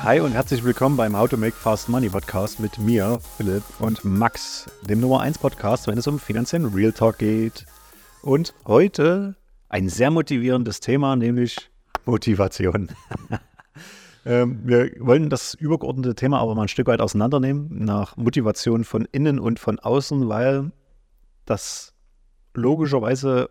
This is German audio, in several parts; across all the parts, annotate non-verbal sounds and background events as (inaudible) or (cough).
Hi und herzlich willkommen beim How to Make Fast Money Podcast mit mir, Philipp und Max, dem Nummer 1 Podcast, wenn es um finanziellen Real Talk geht. Und heute ein sehr motivierendes Thema, nämlich Motivation. (laughs) ähm, wir wollen das übergeordnete Thema aber mal ein Stück weit auseinandernehmen, nach Motivation von innen und von außen, weil das logischerweise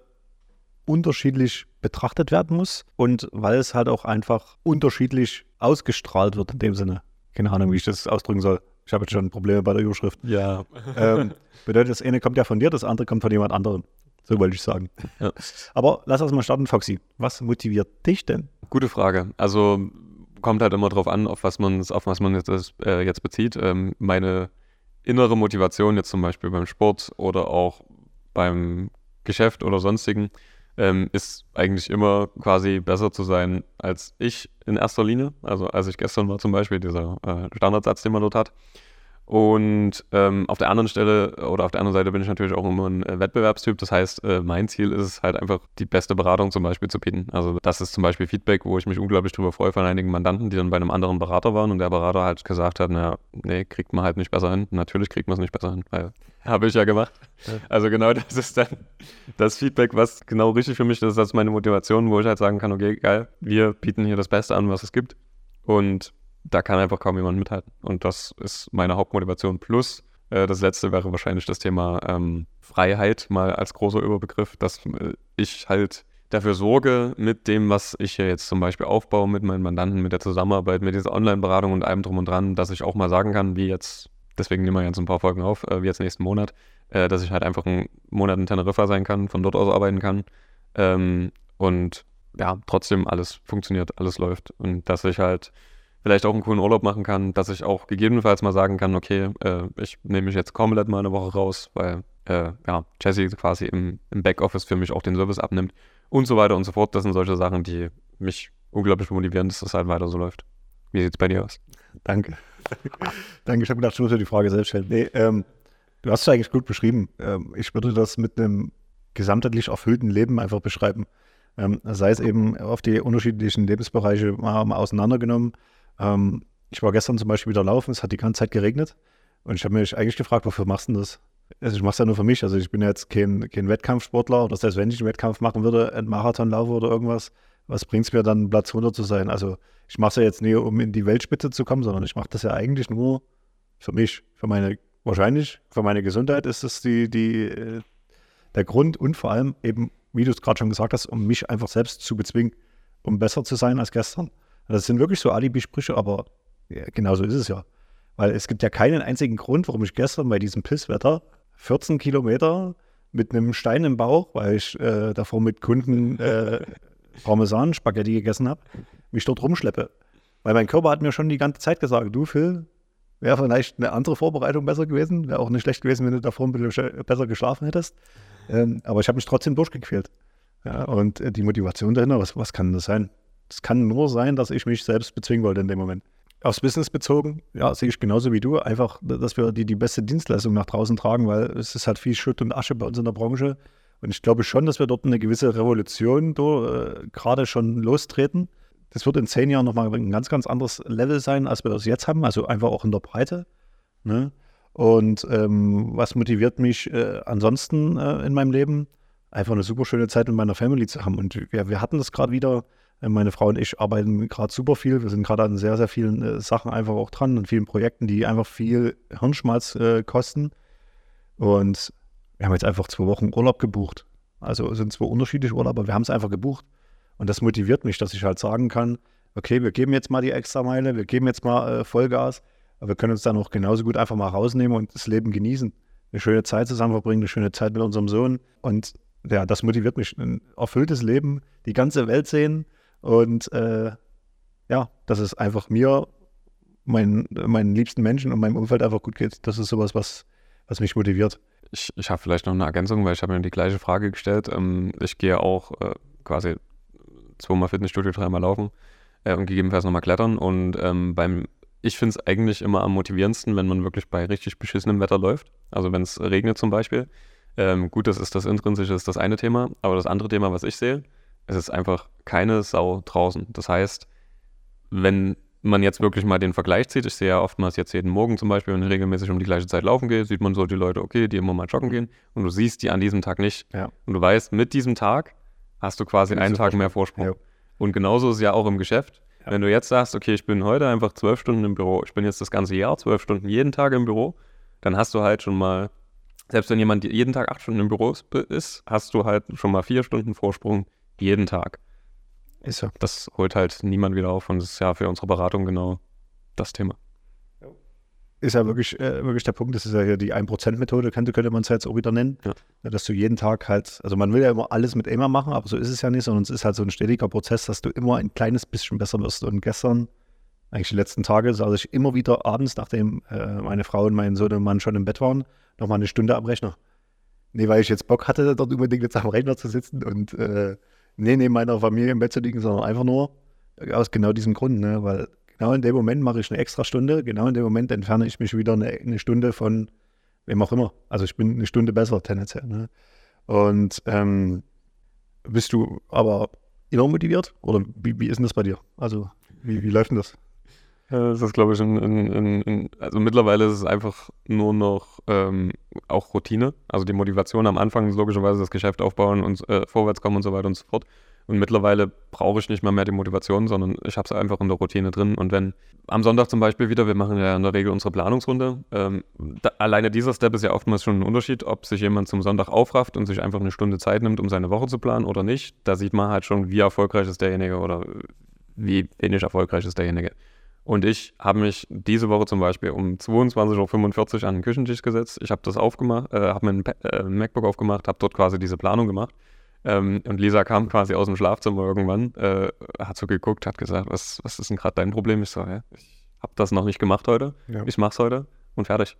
unterschiedlich betrachtet werden muss und weil es halt auch einfach unterschiedlich ausgestrahlt wird in dem Sinne. Keine Ahnung, wie ich das ausdrücken soll. Ich habe jetzt schon Probleme bei der Überschrift. Ja. Ähm, bedeutet, das eine kommt ja von dir, das andere kommt von jemand anderem. So wollte ich sagen. Ja. Aber lass uns mal starten, Foxy. Was motiviert dich denn? Gute Frage. Also kommt halt immer drauf an, auf was man auf was man jetzt, äh, jetzt bezieht. Ähm, meine innere Motivation jetzt zum Beispiel beim Sport oder auch beim Geschäft oder sonstigen ähm, ist eigentlich immer quasi besser zu sein als ich in erster Linie. Also als ich gestern war zum Beispiel, dieser äh, Standardsatz, den man dort hat. Und ähm, auf der anderen Stelle oder auf der anderen Seite bin ich natürlich auch immer ein äh, Wettbewerbstyp. Das heißt, äh, mein Ziel ist es halt einfach, die beste Beratung zum Beispiel zu bieten. Also das ist zum Beispiel Feedback, wo ich mich unglaublich drüber freue von einigen Mandanten, die dann bei einem anderen Berater waren und der Berater halt gesagt hat, naja, nee, kriegt man halt nicht besser hin. Natürlich kriegt man es nicht besser hin, weil (laughs) habe ich ja gemacht. Ja. Also genau das ist dann das Feedback, was genau richtig für mich ist. Das ist meine Motivation, wo ich halt sagen kann, okay, geil, wir bieten hier das Beste an, was es gibt. Und da kann einfach kaum jemand mithalten. Und das ist meine Hauptmotivation. Plus, äh, das letzte wäre wahrscheinlich das Thema ähm, Freiheit, mal als großer Überbegriff, dass äh, ich halt dafür sorge, mit dem, was ich hier jetzt zum Beispiel aufbaue, mit meinen Mandanten, mit der Zusammenarbeit, mit dieser Online-Beratung und allem drum und dran, dass ich auch mal sagen kann, wie jetzt, deswegen nehmen wir jetzt ein paar Folgen auf, äh, wie jetzt nächsten Monat, äh, dass ich halt einfach einen Monat in Teneriffa sein kann, von dort aus arbeiten kann ähm, und ja, trotzdem alles funktioniert, alles läuft und dass ich halt vielleicht auch einen coolen Urlaub machen kann, dass ich auch gegebenenfalls mal sagen kann, okay, äh, ich nehme mich jetzt komplett mal eine Woche raus, weil äh, ja, Jesse quasi im, im Backoffice für mich auch den Service abnimmt und so weiter und so fort. Das sind solche Sachen, die mich unglaublich motivieren, dass das halt weiter so läuft. Wie sieht es bei dir aus? Danke. (laughs) Danke, ich habe gedacht, ich muss mir die Frage selbst stellen. Nee, ähm, du hast es eigentlich gut beschrieben. Ähm, ich würde das mit einem gesamtheitlich erfüllten Leben einfach beschreiben. Ähm, sei es eben auf die unterschiedlichen Lebensbereiche mal, mal auseinandergenommen. Ähm, ich war gestern zum Beispiel wieder laufen, es hat die ganze Zeit geregnet und ich habe mich eigentlich gefragt, wofür machst du das? Also ich mache es ja nur für mich, also ich bin ja jetzt kein, kein Wettkampfsportler oder selbst wenn ich einen Wettkampf machen würde, einen Marathon laufe oder irgendwas, was bringt es mir dann, Platz 100 zu sein? Also ich mache es ja jetzt nicht, um in die Weltspitze zu kommen, sondern ich mache das ja eigentlich nur für mich, für meine, wahrscheinlich für meine Gesundheit ist das die, die, äh, der Grund und vor allem eben, wie du es gerade schon gesagt hast, um mich einfach selbst zu bezwingen, um besser zu sein als gestern. Das sind wirklich so Alibi-Sprüche, aber ja, genau so ist es ja. Weil es gibt ja keinen einzigen Grund, warum ich gestern bei diesem Pisswetter 14 Kilometer mit einem Stein im Bauch, weil ich äh, davor mit Kunden äh, Parmesan-Spaghetti gegessen habe, mich dort rumschleppe. Weil mein Körper hat mir schon die ganze Zeit gesagt, du Phil, wäre vielleicht eine andere Vorbereitung besser gewesen, wäre auch nicht schlecht gewesen, wenn du davor ein bisschen besser geschlafen hättest. Ähm, aber ich habe mich trotzdem durchgequält. Ja, und äh, die Motivation dahinter, was, was kann das sein? Es kann nur sein, dass ich mich selbst bezwingen wollte in dem Moment. Aufs Business bezogen, ja, sehe ich genauso wie du. Einfach, dass wir die, die beste Dienstleistung nach draußen tragen, weil es ist halt viel Schutt und Asche bei uns in der Branche. Und ich glaube schon, dass wir dort eine gewisse Revolution äh, gerade schon lostreten. Das wird in zehn Jahren nochmal ein ganz, ganz anderes Level sein, als wir das jetzt haben. Also einfach auch in der Breite. Ne? Und ähm, was motiviert mich äh, ansonsten äh, in meinem Leben? Einfach eine super schöne Zeit mit meiner Family zu haben. Und wir, wir hatten das gerade wieder meine Frau und ich arbeiten gerade super viel. Wir sind gerade an sehr, sehr vielen äh, Sachen einfach auch dran, an vielen Projekten, die einfach viel Hirnschmalz äh, kosten. Und wir haben jetzt einfach zwei Wochen Urlaub gebucht. Also es sind zwei unterschiedliche Urlaube, aber wir haben es einfach gebucht. Und das motiviert mich, dass ich halt sagen kann, okay, wir geben jetzt mal die Extrameile, wir geben jetzt mal äh, Vollgas, aber wir können uns dann auch genauso gut einfach mal rausnehmen und das Leben genießen. Eine schöne Zeit zusammen verbringen, eine schöne Zeit mit unserem Sohn. Und ja, das motiviert mich. Ein erfülltes Leben, die ganze Welt sehen und äh, ja, dass es einfach mir, mein, meinen liebsten Menschen und meinem Umfeld einfach gut geht. Das ist sowas, was, was mich motiviert. Ich, ich habe vielleicht noch eine Ergänzung, weil ich habe mir die gleiche Frage gestellt. Ähm, ich gehe auch äh, quasi zweimal Fitnessstudio, dreimal laufen äh, und gegebenenfalls nochmal klettern. Und ähm, beim, ich finde es eigentlich immer am motivierendsten, wenn man wirklich bei richtig beschissenem Wetter läuft. Also wenn es regnet zum Beispiel. Ähm, gut, das ist das Intrinsische, ist das eine Thema. Aber das andere Thema, was ich sehe, es ist einfach keine Sau draußen. Das heißt, wenn man jetzt wirklich mal den Vergleich zieht, ich sehe ja oftmals jetzt jeden Morgen zum Beispiel, wenn ich regelmäßig um die gleiche Zeit laufen gehe, sieht man so die Leute, okay, die immer mal joggen gehen und du siehst die an diesem Tag nicht. Ja. Und du weißt, mit diesem Tag hast du quasi einen Tag mehr Vorsprung. Ja. Und genauso ist es ja auch im Geschäft. Ja. Wenn du jetzt sagst, okay, ich bin heute einfach zwölf Stunden im Büro, ich bin jetzt das ganze Jahr zwölf Stunden jeden Tag im Büro, dann hast du halt schon mal, selbst wenn jemand jeden Tag acht Stunden im Büro ist- ist, hast du halt schon mal vier Stunden Vorsprung jeden Tag. Ist so. Das holt halt niemand wieder auf und das ist ja für unsere Beratung genau das Thema. Ist ja wirklich, äh, wirklich der Punkt, das ist ja hier die 1%-Methode, könnte, könnte man es jetzt auch wieder nennen. Ja. Dass du jeden Tag halt, also man will ja immer alles mit immer machen, aber so ist es ja nicht, sondern es ist halt so ein stetiger Prozess, dass du immer ein kleines bisschen besser wirst. Und gestern, eigentlich die letzten Tage, saß ich immer wieder abends, nachdem äh, meine Frau und mein Sohn und Mann schon im Bett waren, nochmal eine Stunde am Rechner. Nee, weil ich jetzt Bock hatte, dort unbedingt jetzt am Rechner zu sitzen und äh, nee, neben meiner Familie im Bett zu liegen, sondern einfach nur aus genau diesem Grund, ne? weil genau in dem Moment mache ich eine extra Stunde, genau in dem Moment entferne ich mich wieder eine, eine Stunde von wem auch immer. Also ich bin eine Stunde besser tendenziell. Ne? Und ähm, bist du aber immer motiviert oder wie, wie ist denn das bei dir? Also wie, wie läuft denn das? Ja, Das ist, glaube ich, ein, ein, ein, also mittlerweile ist es einfach nur noch ähm, auch Routine. Also die Motivation am Anfang ist logischerweise das Geschäft aufbauen und äh, vorwärts kommen und so weiter und so fort. Und mittlerweile brauche ich nicht mal mehr die Motivation, sondern ich habe es einfach in der Routine drin. Und wenn am Sonntag zum Beispiel wieder, wir machen ja in der Regel unsere Planungsrunde, ähm, da, alleine dieser Step ist ja oftmals schon ein Unterschied, ob sich jemand zum Sonntag aufrafft und sich einfach eine Stunde Zeit nimmt, um seine Woche zu planen oder nicht. Da sieht man halt schon, wie erfolgreich ist derjenige oder wie wenig erfolgreich ist derjenige. Und ich habe mich diese Woche zum Beispiel um 22.45 Uhr an den Küchentisch gesetzt. Ich habe das aufgemacht, äh, habe mir ein, Pa- äh, MacBook aufgemacht, habe dort quasi diese Planung gemacht. Ähm, und Lisa kam quasi aus dem Schlafzimmer irgendwann, äh, hat so geguckt, hat gesagt, was, was ist denn gerade dein Problem? Ich so, hä, ich habe das noch nicht gemacht heute, Ja. ich mach's heute und fertig.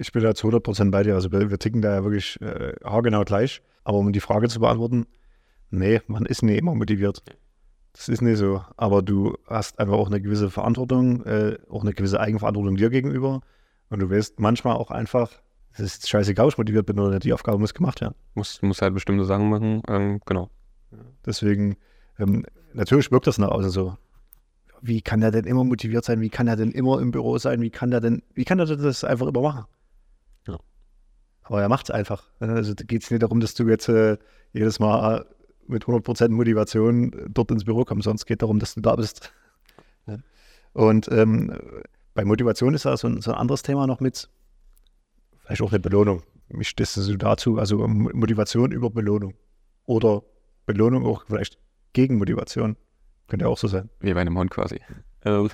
Ich bin da zu 100% bei dir. Also wir, wir ticken da ja wirklich äh, haargenau gleich. Aber um die Frage zu beantworten, nee, man ist nicht immer motiviert. Das ist nicht so. Aber du hast einfach auch eine gewisse Verantwortung, äh, auch eine gewisse Eigenverantwortung dir gegenüber. Und du weißt manchmal auch einfach, es ist scheißegal, ich motiviert bin oder nicht, die Aufgabe muss gemacht werden. Muss, muss halt bestimmte Sachen machen, ähm, genau. Deswegen, ähm, natürlich wirkt das nach außen so. Wie kann der denn immer motiviert sein? Wie kann er denn immer im Büro sein? Wie kann der denn, wie kann er das einfach immer machen? Ja. Aber er macht es einfach. Also da geht es nicht darum, dass du jetzt äh, jedes Mal mit 100% Motivation äh, dort ins Büro sondern es geht darum, dass du da bist. Ja. Und ähm, bei Motivation ist da so ein, so ein anderes Thema noch mit, vielleicht auch eine Belohnung. Mich das so dazu, also Mo- Motivation über Belohnung. Oder Belohnung auch vielleicht gegen Motivation. Könnte ja auch so sein. Wie bei einem Hund quasi. Ähm,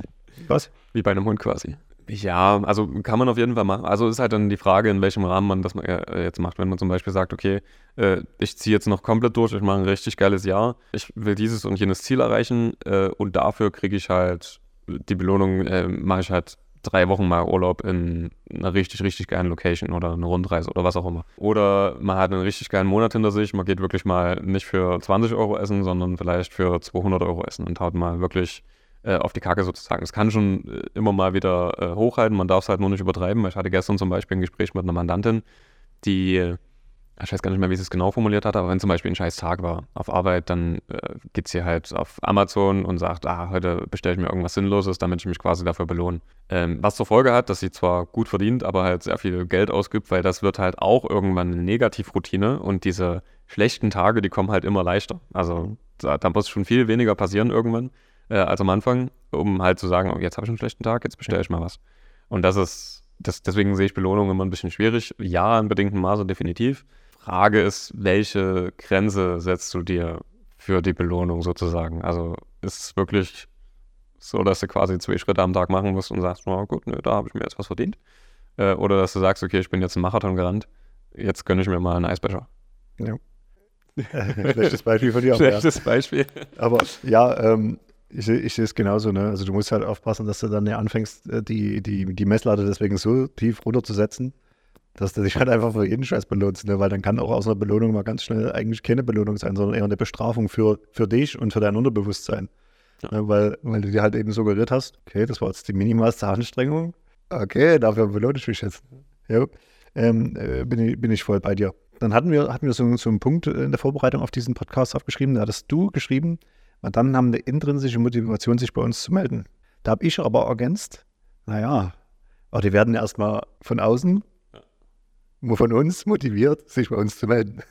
Was? Wie bei einem Hund quasi. Ja, also kann man auf jeden Fall machen. Also ist halt dann die Frage, in welchem Rahmen man das äh, jetzt macht. Wenn man zum Beispiel sagt, okay, äh, ich ziehe jetzt noch komplett durch, ich mache ein richtig geiles Jahr, ich will dieses und jenes Ziel erreichen äh, und dafür kriege ich halt die Belohnung, mache ich halt drei Wochen mal Urlaub in einer richtig, richtig geilen Location oder eine Rundreise oder was auch immer. Oder man hat einen richtig geilen Monat hinter sich, man geht wirklich mal nicht für 20 Euro essen, sondern vielleicht für 200 Euro essen und haut mal wirklich äh, auf die Kacke sozusagen. Es kann schon äh, immer mal wieder äh, hochhalten, man darf es halt nur nicht übertreiben. Ich hatte gestern zum Beispiel ein Gespräch mit einer Mandantin, die, äh, ich weiß gar nicht mehr, wie sie es genau formuliert hat, aber wenn zum Beispiel ein scheiß Tag war auf Arbeit, dann äh, geht sie halt auf Amazon und sagt, ah, heute bestelle ich mir irgendwas Sinnloses, damit ich mich quasi dafür belohne. Ähm, was zur Folge hat, dass sie zwar gut verdient, aber halt sehr viel Geld ausgibt, weil das wird halt auch irgendwann eine Negativroutine und diese schlechten Tage, die kommen halt immer leichter. Also da, da muss schon viel weniger passieren irgendwann äh, als am Anfang, um halt zu sagen, oh, jetzt habe ich einen schlechten Tag, jetzt bestelle ich mal was. Und das ist, das, deswegen sehe ich Belohnung immer ein bisschen schwierig. Ja, in bedingtem Maße definitiv. Frage ist, welche Grenze setzt du dir für die Belohnung sozusagen? Also ist es wirklich so, dass du quasi zwei Schritte am Tag machen musst und sagst, na gut, nö, da habe ich mir jetzt was verdient. Äh, oder dass du sagst, okay, ich bin jetzt einen Marathon gerannt, jetzt gönne ich mir mal einen Eisbecher. (laughs) Schlechtes Beispiel von dir. aber ja. Schlechtes Beispiel. Aber ja, ähm, ich, ich sehe es genauso. Ne? Also du musst halt aufpassen, dass du dann ja anfängst, äh, die, die, die Messlatte deswegen so tief runterzusetzen, dass du dich halt einfach für jeden Scheiß belohnst. Ne? Weil dann kann auch aus einer Belohnung mal ganz schnell eigentlich keine Belohnung sein, sondern eher eine Bestrafung für, für dich und für dein Unterbewusstsein. Ja. Ne? Weil, weil du dir halt eben suggeriert hast, okay, das war jetzt die minimalste Anstrengung. Okay, dafür belohne ich mich jetzt. Ja, ähm, äh, bin, ich, bin ich voll bei dir. Dann hatten wir, hatten wir so, so einen Punkt in der Vorbereitung auf diesen Podcast aufgeschrieben, da hattest du geschrieben, Mandanten haben eine intrinsische Motivation, sich bei uns zu melden. Da habe ich aber ergänzt, naja, aber die werden erstmal von außen, von uns motiviert, sich bei uns zu melden.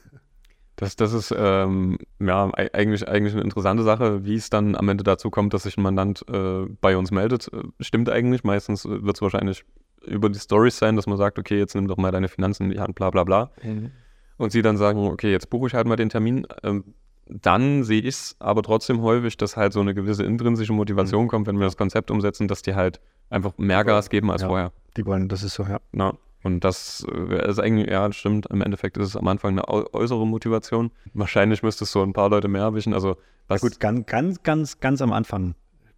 Das, das ist ähm, ja eigentlich, eigentlich eine interessante Sache, wie es dann am Ende dazu kommt, dass sich ein Mandant äh, bei uns meldet. Äh, stimmt eigentlich. Meistens äh, wird es wahrscheinlich über die Stories sein, dass man sagt, okay, jetzt nimm doch mal deine Finanzen in die Hand, bla bla bla. Mhm. Und sie dann sagen, okay, jetzt buche ich halt mal den Termin. Ähm, dann sehe ich es aber trotzdem häufig, dass halt so eine gewisse intrinsische Motivation mhm. kommt, wenn wir das Konzept umsetzen, dass die halt einfach mehr Gas geben als ja, vorher. Die wollen, das ist so, ja. Na, und das äh, ist eigentlich, ja, stimmt, im Endeffekt ist es am Anfang eine äußere Motivation. Wahrscheinlich müsste es so ein paar Leute mehr erwischen. Also, was ja gut, ganz, ganz, ganz, ganz am Anfang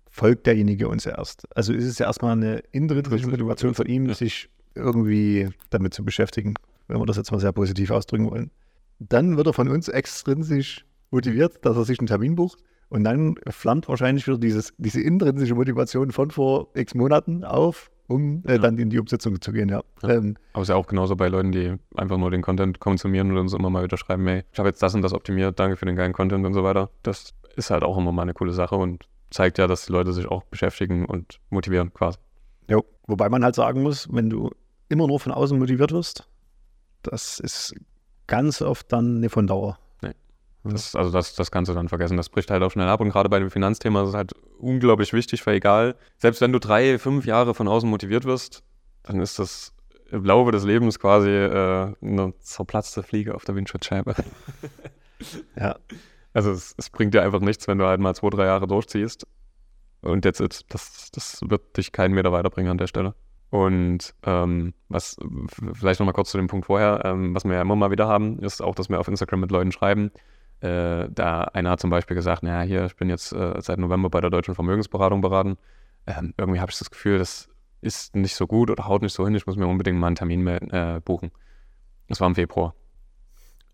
folgt derjenige uns erst. Also ist es ja erstmal eine intrinsische Motivation von ihm, ja. sich irgendwie damit zu beschäftigen, wenn wir das jetzt mal sehr positiv ausdrücken wollen. Dann wird er von uns extrinsisch motiviert, dass er sich einen Termin bucht. Und dann flammt wahrscheinlich wieder dieses, diese intrinsische Motivation von vor x Monaten auf um äh, ja. dann in die Umsetzung zu gehen, ja. ja. Ähm, Aber es ist ja auch genauso bei Leuten, die einfach nur den Content konsumieren und uns immer mal wieder schreiben, hey, ich habe jetzt das und das optimiert, danke für den geilen Content und so weiter. Das ist halt auch immer mal eine coole Sache und zeigt ja, dass die Leute sich auch beschäftigen und motivieren quasi. Jo. Wobei man halt sagen muss, wenn du immer nur von außen motiviert wirst, das ist ganz oft dann nicht von Dauer. Das, also das, das kannst du dann vergessen. Das bricht halt auch schnell ab. Und gerade bei dem Finanzthema ist es halt unglaublich wichtig, weil egal, selbst wenn du drei, fünf Jahre von außen motiviert wirst, dann ist das im Laufe des Lebens quasi äh, eine zerplatzte Fliege auf der Windschutzscheibe. (laughs) ja. Also es, es, bringt dir einfach nichts, wenn du halt mal zwei, drei Jahre durchziehst. Und jetzt, das, das wird dich keinen Meter weiterbringen an der Stelle. Und ähm, was vielleicht nochmal kurz zu dem Punkt vorher, ähm, was wir ja immer mal wieder haben, ist auch, dass wir auf Instagram mit Leuten schreiben, äh, da einer hat zum Beispiel gesagt, naja, hier, ich bin jetzt äh, seit November bei der Deutschen Vermögensberatung beraten. Ähm, irgendwie habe ich das Gefühl, das ist nicht so gut oder haut nicht so hin, ich muss mir unbedingt mal einen Termin äh, buchen. Das war im Februar.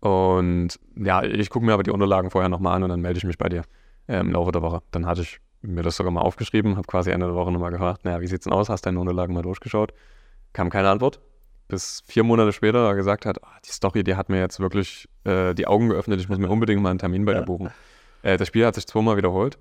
Und ja, ich gucke mir aber die Unterlagen vorher nochmal an und dann melde ich mich bei dir äh, im Laufe der Woche. Dann hatte ich mir das sogar mal aufgeschrieben, habe quasi Ende der Woche nochmal gefragt, naja, wie sieht's denn aus? Hast deine Unterlagen mal durchgeschaut? Kam keine Antwort bis vier Monate später gesagt hat, oh, die Story, die hat mir jetzt wirklich äh, die Augen geöffnet, ich muss mir unbedingt mal einen Termin bei dir buchen. Äh, das Spiel hat sich zweimal wiederholt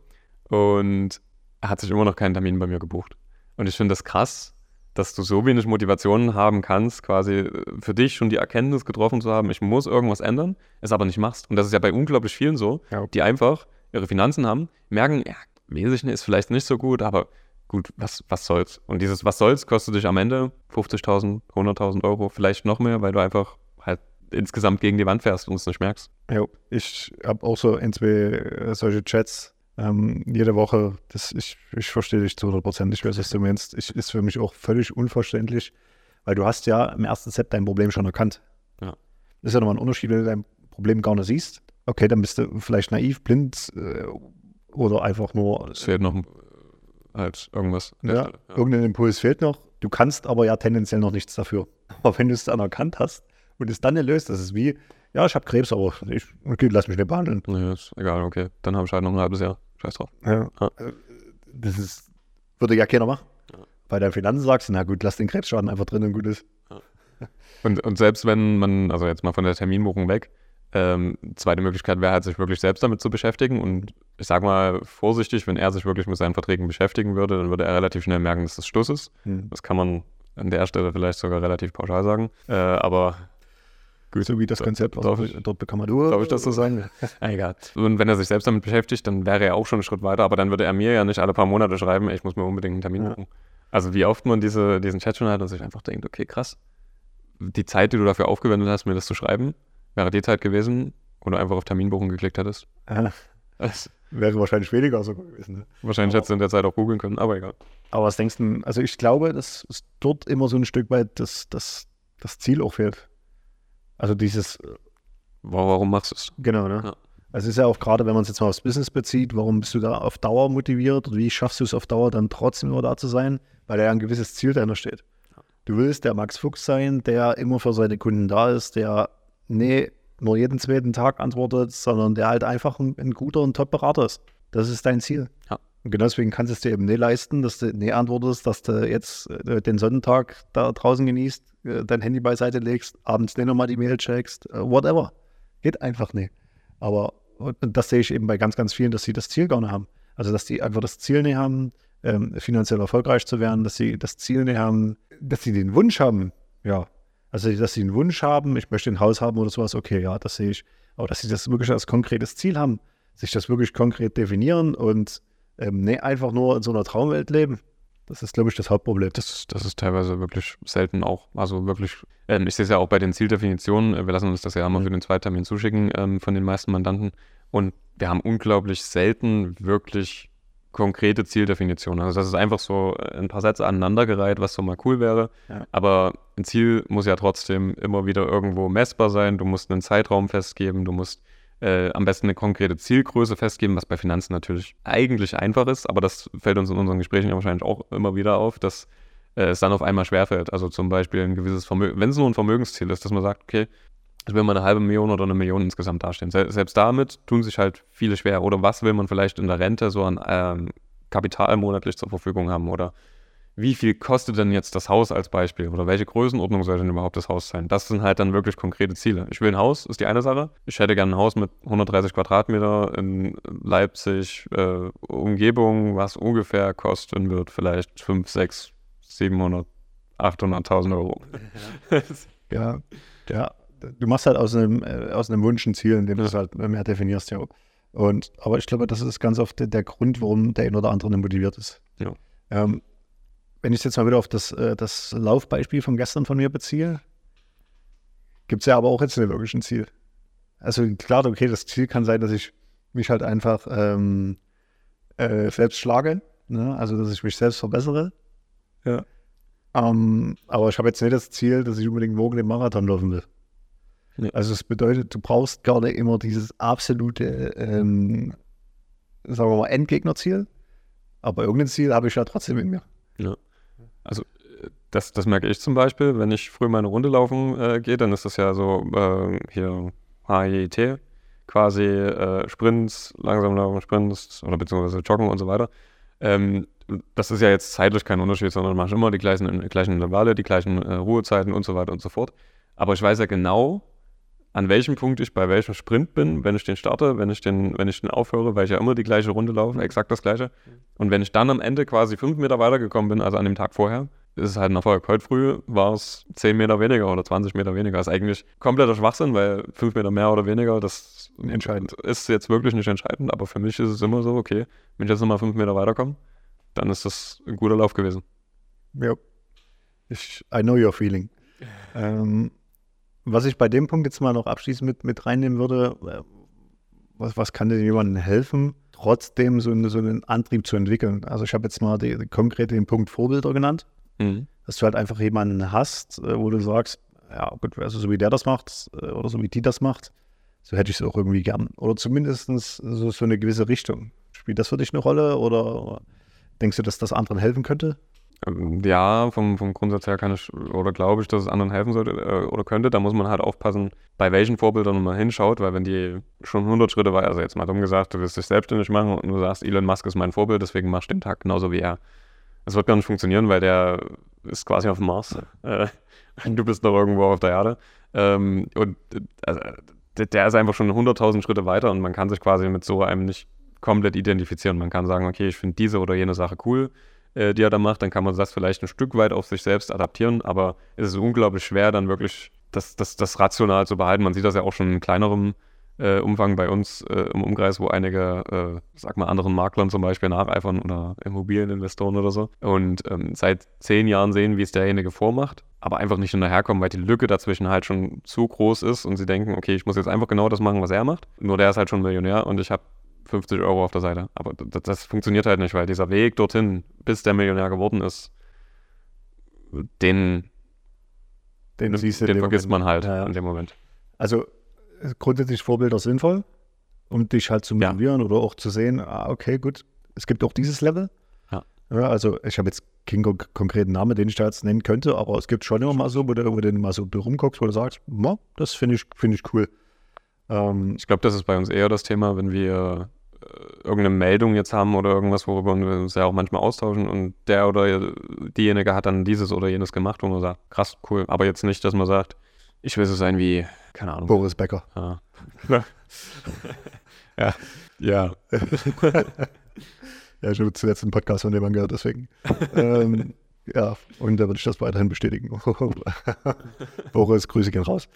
und er hat sich immer noch keinen Termin bei mir gebucht. Und ich finde das krass, dass du so wenig Motivation haben kannst, quasi äh, für dich schon die Erkenntnis getroffen zu haben, ich muss irgendwas ändern, es aber nicht machst. Und das ist ja bei unglaublich vielen so, ja. die einfach ihre Finanzen haben, merken, ja, wesentlich ist vielleicht nicht so gut, aber gut, was, was soll's? Und dieses Was soll's kostet dich am Ende 50.000, 100.000 Euro, vielleicht noch mehr, weil du einfach halt insgesamt gegen die Wand fährst und es nicht merkst. Ja, ich habe auch so ein, zwei äh, solche Chats ähm, jede Woche. Das, ich, ich verstehe dich zu 100 Prozent. Ich weiß, was du meinst. Ich, ist für mich auch völlig unverständlich, weil du hast ja im ersten Set dein Problem schon erkannt. Ja. Das ist ja nochmal ein Unterschied, wenn du dein Problem gar nicht siehst. Okay, dann bist du vielleicht naiv, blind äh, oder einfach nur. Es fehlt noch halt irgendwas. Ja, ja, irgendein Impuls fehlt noch. Du kannst aber ja tendenziell noch nichts dafür. (laughs) Aber wenn du es dann erkannt hast und es dann nicht löst, das ist wie, ja, ich habe Krebs, aber ich, okay, lass mich nicht behandeln. Nee, ist egal, okay. Dann habe ich halt noch ein halbes Jahr. Scheiß drauf. Ja. ja. Äh, das ist, würde ja keiner machen. Ja. Bei deinen Finanzen sagst du, na gut, lass den Krebsschaden einfach drin und gut ist. Ja. Und, und selbst wenn man, also jetzt mal von der Terminbuchung weg, ähm, zweite Möglichkeit wäre halt, sich wirklich selbst damit zu beschäftigen. Und ich sage mal vorsichtig, wenn er sich wirklich mit seinen Verträgen beschäftigen würde, dann würde er relativ schnell merken, dass das Schluss ist. Hm. Das kann man an der Stelle vielleicht sogar relativ pauschal sagen. Äh, aber Gut, so wie das Konzept, ich, dort bekommen du. Darf ich das so sagen? (laughs) Egal. Und wenn er sich selbst damit beschäftigt, dann wäre er auch schon einen Schritt weiter, aber dann würde er mir ja nicht alle paar Monate schreiben, ich muss mir unbedingt einen Termin ja. buchen. Also wie oft man diese, diesen Chat schon hat und sich einfach denkt, okay, krass, die Zeit, die du dafür aufgewendet hast, mir das zu schreiben, wäre die Zeit gewesen, wo du einfach auf Terminbuchung geklickt hättest. Ja. Das wäre wahrscheinlich weniger sogar gewesen. Ne? Wahrscheinlich hättest du in der Zeit auch googeln können, aber egal. Aber was denkst du, also ich glaube, dass es dort immer so ein Stück weit das, das, das Ziel auch fehlt. Also dieses. Warum machst du es? Genau, ne? Ja. Also es ist ja auch gerade, wenn man es jetzt mal aufs Business bezieht, warum bist du da auf Dauer motiviert oder wie schaffst du es auf Dauer dann trotzdem immer da zu sein? Weil da ja ein gewisses Ziel dahinter steht. Du willst der Max Fuchs sein, der immer für seine Kunden da ist, der nee, nur jeden zweiten Tag antwortet, sondern der halt einfach ein, ein guter und Top-Berater ist. Das ist dein Ziel. Ja. Und genau deswegen kannst du es dir eben nicht leisten, dass du nee antwortest, dass du jetzt äh, den Sonntag da draußen genießt, äh, dein Handy beiseite legst, abends nicht nochmal die Mail checkst, äh, whatever. Geht einfach nicht. Aber das sehe ich eben bei ganz, ganz vielen, dass sie das Ziel gar nicht haben. Also, dass die einfach das Ziel nicht haben, ähm, finanziell erfolgreich zu werden, dass sie das Ziel haben, dass sie den Wunsch haben, ja, also dass sie einen Wunsch haben, ich möchte ein Haus haben oder sowas, okay, ja, das sehe ich. Aber dass sie das wirklich als konkretes Ziel haben, sich das wirklich konkret definieren und ähm, nicht einfach nur in so einer Traumwelt leben. Das ist, glaube ich, das Hauptproblem. Das, das ist teilweise wirklich selten auch. Also wirklich, ähm, ich sehe es ja auch bei den Zieldefinitionen, wir lassen uns das ja immer für den Zweitermin zuschicken ähm, von den meisten Mandanten. Und wir haben unglaublich selten wirklich konkrete Zieldefinitionen. Also das ist einfach so ein paar Sätze aneinandergereiht, was so mal cool wäre. Ja. Aber ein Ziel muss ja trotzdem immer wieder irgendwo messbar sein. Du musst einen Zeitraum festgeben, du musst äh, am besten eine konkrete Zielgröße festgeben, was bei Finanzen natürlich eigentlich einfach ist, aber das fällt uns in unseren Gesprächen ja wahrscheinlich auch immer wieder auf, dass äh, es dann auf einmal schwerfällt. Also zum Beispiel ein gewisses Vermögen, wenn es nur ein Vermögensziel ist, dass man sagt, okay, es will mal eine halbe Million oder eine Million insgesamt dastehen. Se selbst damit tun sich halt viele schwer. Oder was will man vielleicht in der Rente so an ähm, Kapital monatlich zur Verfügung haben? Oder wie viel kostet denn jetzt das Haus als Beispiel? Oder welche Größenordnung soll denn überhaupt das Haus sein? Das sind halt dann wirklich konkrete Ziele. Ich will ein Haus, ist die eine Sache. Ich hätte gerne ein Haus mit 130 Quadratmeter in Leipzig, äh, Umgebung, was ungefähr kosten wird, vielleicht 5, 6, 700, 800.000 Euro. Ja. ja, du machst halt aus einem, äh, aus einem Wunsch ein Ziel, indem du es halt mehr definierst, ja. Und, aber ich glaube, das ist ganz oft der, Grund, warum der ein oder andere motiviert ist. Ja. Ähm, wenn ich jetzt mal wieder auf das, äh, das Laufbeispiel von gestern von mir beziehe, gibt es ja aber auch jetzt nicht wirklich ein Ziel. Also klar, okay, das Ziel kann sein, dass ich mich halt einfach ähm, äh, selbst schlage, ne? also dass ich mich selbst verbessere. Ja. Ähm, aber ich habe jetzt nicht das Ziel, dass ich unbedingt morgen den Marathon laufen will. Also es bedeutet, du brauchst gar nicht immer dieses absolute, ähm, sagen wir mal, Endgegnerziel. Aber irgendein Ziel habe ich ja trotzdem in mir. Ja. Also das, das merke ich zum Beispiel, wenn ich früh meine Runde laufen äh, gehe, dann ist das ja so äh, hier HIT, quasi äh, Sprints, langsam laufen, Sprints oder beziehungsweise Joggen und so weiter. Ähm, das ist ja jetzt zeitlich kein Unterschied, sondern man macht immer die gleichen, gleichen Intervalle, die gleichen äh, Ruhezeiten und so weiter und so fort. Aber ich weiß ja genau, an welchem Punkt ich bei welchem Sprint bin, wenn ich den starte, wenn ich den, wenn ich den aufhöre, weil ich ja immer die gleiche Runde laufe, mhm. exakt das gleiche. Und wenn ich dann am Ende quasi fünf Meter weitergekommen bin, also an dem Tag vorher, ist es halt ein Erfolg. Heute früh war es zehn Meter weniger oder 20 Meter weniger. Das ist eigentlich kompletter Schwachsinn, weil fünf Meter mehr oder weniger, das entscheidend. ist jetzt wirklich nicht entscheidend, aber für mich ist es immer so, okay, wenn ich jetzt nochmal fünf Meter weiterkomme, dann ist das ein guter Lauf gewesen. Ja. Ich, I know your feeling. ähm, was ich bei dem Punkt jetzt mal noch abschließend mit, mit reinnehmen würde, äh, was, was kann denn jemandem helfen, trotzdem so, eine, so einen Antrieb zu entwickeln? Also ich habe jetzt mal die, die, konkret den Punkt Vorbilder genannt, mhm. dass du halt einfach jemanden hast, äh, wo du sagst, ja gut, also so wie der das macht äh, oder so wie die das macht, so hätte ich es auch irgendwie gern. Oder zumindest so, so eine gewisse Richtung. Spielt das für dich eine Rolle oder denkst du, dass das anderen helfen könnte? Ähm, ja, vom, vom Grundsatz her kann ich oder glaube ich, dass es anderen helfen sollte äh, oder könnte. Da muss man halt aufpassen, bei welchen Vorbildern man hinschaut, weil wenn die schon 100 Schritte weiter, also jetzt mal dumm gesagt, du willst dich selbstständig machen und du sagst, Elon Musk ist mein Vorbild, deswegen machst du den Tag genauso wie er. Das wird gar nicht funktionieren, weil der ist quasi auf dem Mars. (laughs) Äh, du bist noch irgendwo auf der Erde. Ähm, und also, der ist einfach schon 100.000 Schritte weiter und man kann sich quasi mit so einem nicht komplett identifizieren. Man kann sagen, okay, ich finde diese oder jene Sache cool äh, die er da macht, dann kann man das vielleicht ein Stück weit auf sich selbst adaptieren, aber es ist unglaublich schwer, dann wirklich das, das, das rational zu behalten. Man sieht das ja auch schon in kleinerem äh, Umfang bei uns äh, im Umkreis, wo einige, äh, sag mal, anderen Maklern zum Beispiel nacheifern oder Immobilieninvestoren oder so. Und ähm, seit zehn Jahren sehen, wie es derjenige vormacht, aber einfach nicht hinterherkommen, weil die Lücke dazwischen halt schon zu groß ist und sie denken, okay, ich muss jetzt einfach genau das machen, was er macht. Nur der ist halt schon Millionär und ich habe 50 Euro auf der Seite. Aber das, das, funktioniert halt nicht, weil dieser Weg dorthin, bis der Millionär geworden ist, den, den, den vergisst Moment. man halt ja, ja. in dem Moment. Also grundsätzlich Vorbilder sinnvoll, um dich halt zu motivieren ja. oder auch zu sehen, ah, okay, gut, es gibt auch dieses Level. Also ich habe jetzt keinen konkreten Namen, den ich da jetzt nennen könnte, aber es gibt schon immer mal so, wo du, wo du mal so rumguckst, wo du sagst, das finde ich, find ich cool. Ähm, ich glaube, das ist bei uns eher das Thema, wenn wir äh, irgendeine Meldung jetzt haben oder irgendwas, worüber wir uns ja auch manchmal austauschen und der oder diejenige hat dann dieses oder jenes gemacht, wo man sagt, krass, cool. Aber jetzt nicht, dass man sagt, ich will so sein wie, keine Ahnung. Boris Becker. Ja. (laughs) ja. ja. (laughs) Ja, ich habe zuletzt einen Podcast von dem gehört, deswegen. ähm, ja, und da würde ich das weiterhin bestätigen. (laughs) Boris, Grüße gehen raus.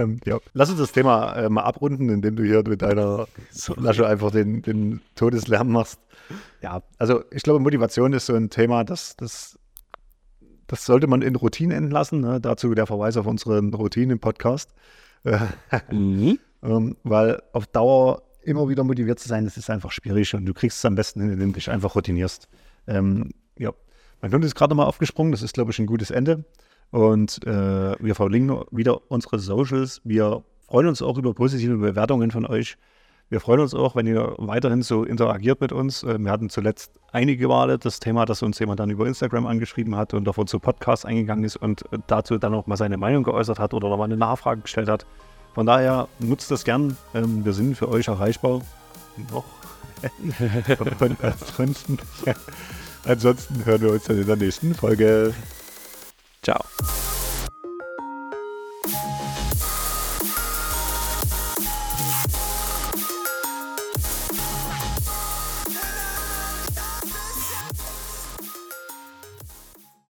Ähm, ja. Lass uns das Thema äh, mal abrunden, indem du hier mit deiner Lasche einfach den, den Todeslärm machst. Ja, also ich glaube, Motivation ist so ein Thema, das, das, das sollte man in Routine entlassen. Ne? Dazu der Verweis auf unseren Routine im Podcast. (laughs) mhm. ähm, weil auf Dauer immer wieder motiviert zu sein, das ist einfach schwierig und du kriegst es am besten hin, indem du dich einfach routinierst. Ähm, ja, mein Hund ist gerade mal aufgesprungen, das ist, glaube ich, ein gutes Ende. Und äh, wir verlinken wieder unsere Socials. Wir freuen uns auch über positive Bewertungen von euch. Wir freuen uns auch, wenn ihr weiterhin so interagiert mit uns. Äh, wir hatten zuletzt einige Male das Thema, dass uns jemand dann über Instagram angeschrieben hat und auf unsere Podcast eingegangen ist und dazu dann auch mal seine Meinung geäußert hat oder nochmal eine Nachfrage gestellt hat. Von daher nutzt das gern. Ähm, wir sind für euch erreichbar. Noch. (laughs) (laughs) ansonsten hören wir uns dann in der nächsten Folge. Tchau.